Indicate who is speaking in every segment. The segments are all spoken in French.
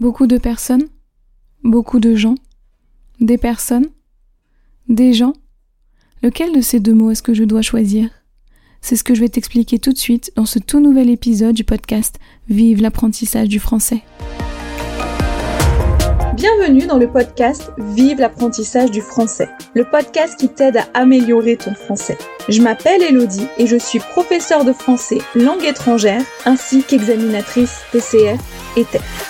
Speaker 1: Beaucoup de personnes Beaucoup de gens Des personnes Des gens Lequel de ces deux mots est-ce que je dois choisir? C'est ce que je vais t'expliquer tout de suite dans ce tout nouvel épisode du podcast Vive l'apprentissage du français.
Speaker 2: Bienvenue dans le podcast Vive l'apprentissage du français, le podcast qui t'aide à améliorer ton français. Je m'appelle Elodie et je suis professeure de français langue étrangère ainsi qu'examinatrice TCF et TEF.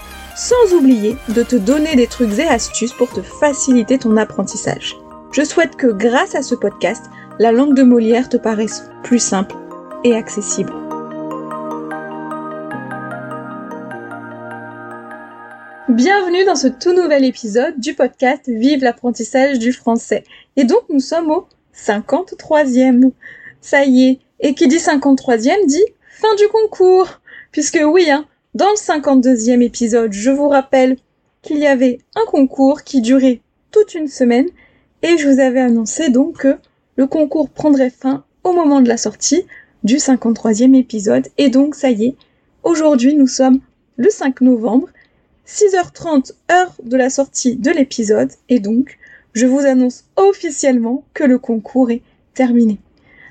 Speaker 2: sans oublier de te donner des trucs et astuces pour te faciliter ton apprentissage. Je souhaite que grâce à ce podcast, la langue de Molière te paraisse plus simple et accessible. Bienvenue dans ce tout nouvel épisode du podcast Vive l'apprentissage du français. Et donc nous sommes au 53e. Ça y est. Et qui dit 53e dit fin du concours. Puisque oui, hein, dans le 52e épisode, je vous rappelle qu'il y avait un concours qui durait toute une semaine et je vous avais annoncé donc que le concours prendrait fin au moment de la sortie du 53e épisode et donc ça y est, aujourd'hui nous sommes le 5 novembre, 6h30 heure de la sortie de l'épisode et donc je vous annonce officiellement que le concours est terminé.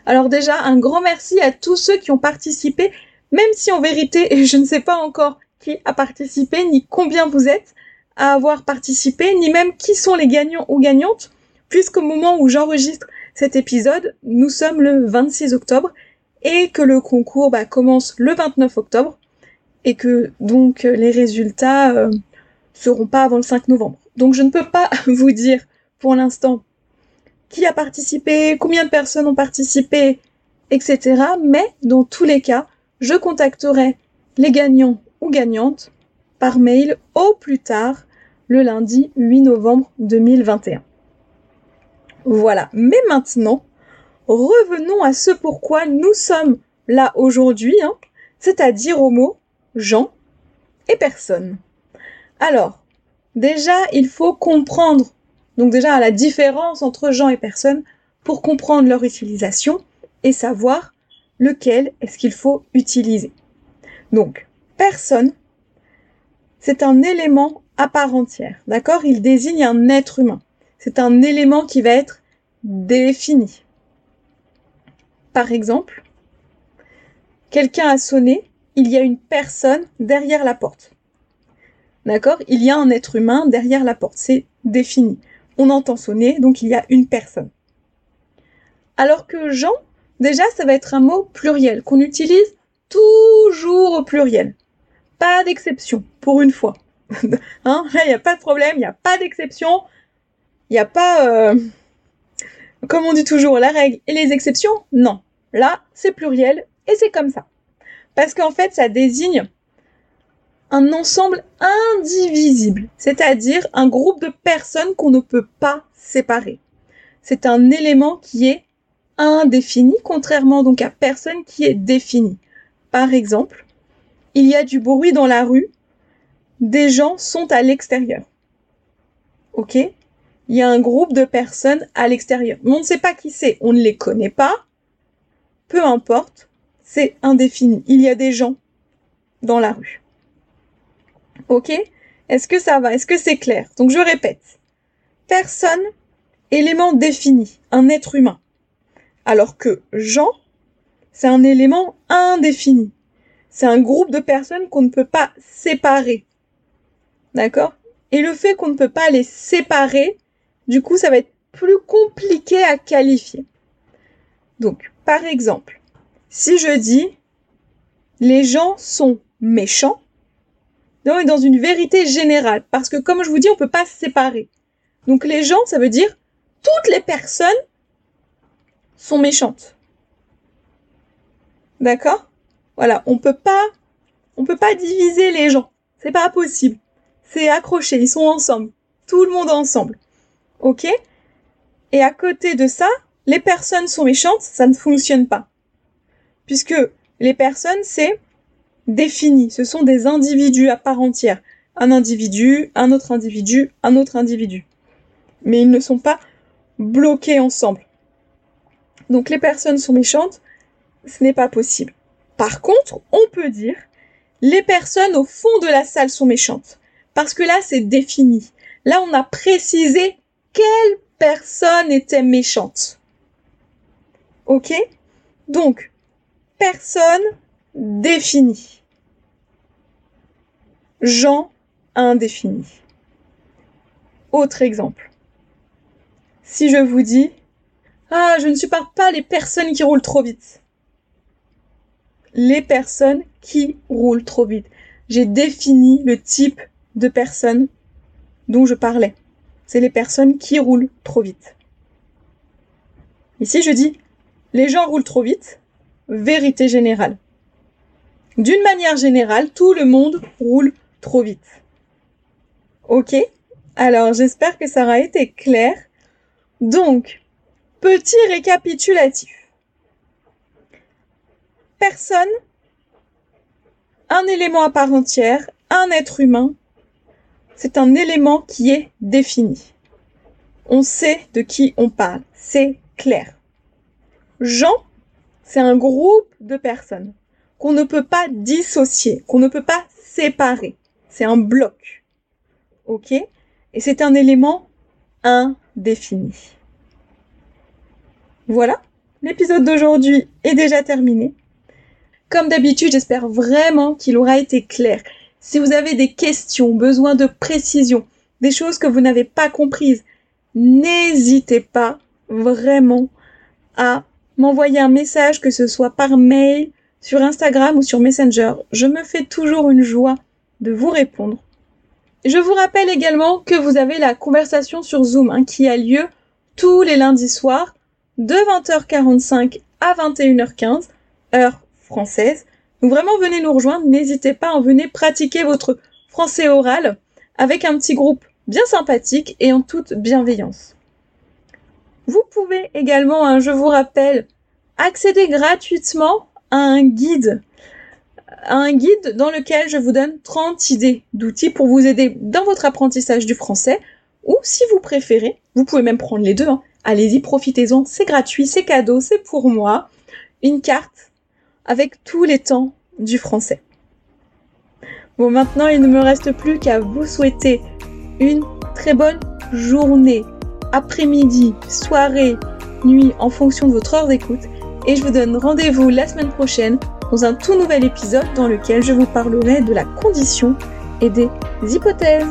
Speaker 2: Alors déjà un grand merci à tous ceux qui ont participé même si en vérité, je ne sais pas encore qui a participé, ni combien vous êtes à avoir participé, ni même qui sont les gagnants ou gagnantes, puisqu'au moment où j'enregistre cet épisode, nous sommes le 26 octobre et que le concours bah, commence le 29 octobre et que donc les résultats euh, seront pas avant le 5 novembre. Donc je ne peux pas vous dire pour l'instant qui a participé, combien de personnes ont participé, etc. Mais dans tous les cas, je contacterai les gagnants ou gagnantes par mail au plus tard le lundi 8 novembre 2021. Voilà, mais maintenant, revenons à ce pourquoi nous sommes là aujourd'hui, hein, c'est-à-dire au mot gens et personnes. Alors, déjà, il faut comprendre, donc déjà la différence entre gens et personnes pour comprendre leur utilisation et savoir lequel est-ce qu'il faut utiliser. Donc, personne, c'est un élément à part entière, d'accord? Il désigne un être humain. C'est un élément qui va être défini. Par exemple, quelqu'un a sonné, il y a une personne derrière la porte. D'accord? Il y a un être humain derrière la porte, c'est défini. On entend sonner, donc il y a une personne. Alors que Jean, Déjà, ça va être un mot pluriel qu'on utilise toujours au pluriel. Pas d'exception, pour une fois. hein Là, il n'y a pas de problème, il n'y a pas d'exception. Il n'y a pas, euh, comme on dit toujours, la règle et les exceptions. Non. Là, c'est pluriel et c'est comme ça. Parce qu'en fait, ça désigne un ensemble indivisible, c'est-à-dire un groupe de personnes qu'on ne peut pas séparer. C'est un élément qui est indéfini, contrairement donc à personne qui est défini. Par exemple, il y a du bruit dans la rue, des gens sont à l'extérieur. Ok? Il y a un groupe de personnes à l'extérieur. on ne sait pas qui c'est, on ne les connaît pas. Peu importe, c'est indéfini. Il y a des gens dans la rue. Ok? Est-ce que ça va? Est-ce que c'est clair? Donc je répète. Personne, élément défini, un être humain alors que Jean, c'est un élément indéfini. C'est un groupe de personnes qu'on ne peut pas séparer. D'accord? Et le fait qu'on ne peut pas les séparer, du coup, ça va être plus compliqué à qualifier. Donc, par exemple, si je dis les gens sont méchants, on est dans une vérité générale, parce que comme je vous dis, on ne peut pas séparer. Donc les gens, ça veut dire toutes les personnes sont méchantes. D'accord? Voilà, on peut pas on peut pas diviser les gens. C'est pas possible. C'est accroché, ils sont ensemble. tout le monde ensemble. Ok? Et à côté de ça, les personnes sont méchantes, ça ne fonctionne pas. Puisque les personnes, c'est défini, ce sont des individus à part entière. Un individu, un autre individu, un autre individu. Mais ils ne sont pas bloqués ensemble. Donc les personnes sont méchantes, ce n'est pas possible. Par contre, on peut dire les personnes au fond de la salle sont méchantes. Parce que là, c'est défini. Là, on a précisé quelle personne était méchante. Ok? Donc, personne définie. Gens indéfini. Autre exemple. Si je vous dis Ah, je ne supporte pas les personnes qui roulent trop vite. Les personnes qui roulent trop vite. J'ai défini le type de personnes dont je parlais. C'est les personnes qui roulent trop vite. Ici, je dis les gens roulent trop vite. Vérité générale. D'une manière générale, tout le monde roule trop vite. Ok? Alors, j'espère que ça aura été clair. Donc, petit récapitulatif. Personne, un élément à part entière, un être humain, c'est un élément qui est défini. On sait de qui on parle, c'est clair. Jean, c'est un groupe de personnes qu'on ne peut pas dissocier, qu'on ne peut pas séparer. C'est un bloc. OK? Et c'est un élément indéfini. Voilà, l'épisode d'aujourd'hui est déjà terminé. Comme d'habitude, j'espère vraiment qu'il aura été clair. Si vous avez des questions, besoin de précision, des choses que vous n'avez pas comprises, n'hésitez pas vraiment à m'envoyer un message, que ce soit par mail, sur Instagram ou sur Messenger. Je me fais toujours une joie de vous répondre. Je vous rappelle également que vous avez la conversation sur Zoom hein, qui a lieu tous les lundis soirs de 20h45 à 21h15, heure française. Donc vraiment venez nous rejoindre, n'hésitez pas, à venez pratiquer votre français oral avec un petit groupe bien sympathique et en toute bienveillance. Vous pouvez également, hein, je vous rappelle, accéder gratuitement à un guide un guide dans lequel je vous donne 30 idées d'outils pour vous aider dans votre apprentissage du français ou si vous préférez, vous pouvez même prendre les deux. Hein. Allez-y, profitez-en, c'est gratuit, c'est cadeau, c'est pour moi. Une carte avec tous les temps du français. Bon, maintenant, il ne me reste plus qu'à vous souhaiter une très bonne journée, après-midi, soirée, nuit, en fonction de votre heure d'écoute. Et je vous donne rendez-vous la semaine prochaine dans un tout nouvel épisode dans lequel je vous parlerai de la condition et des hypothèses.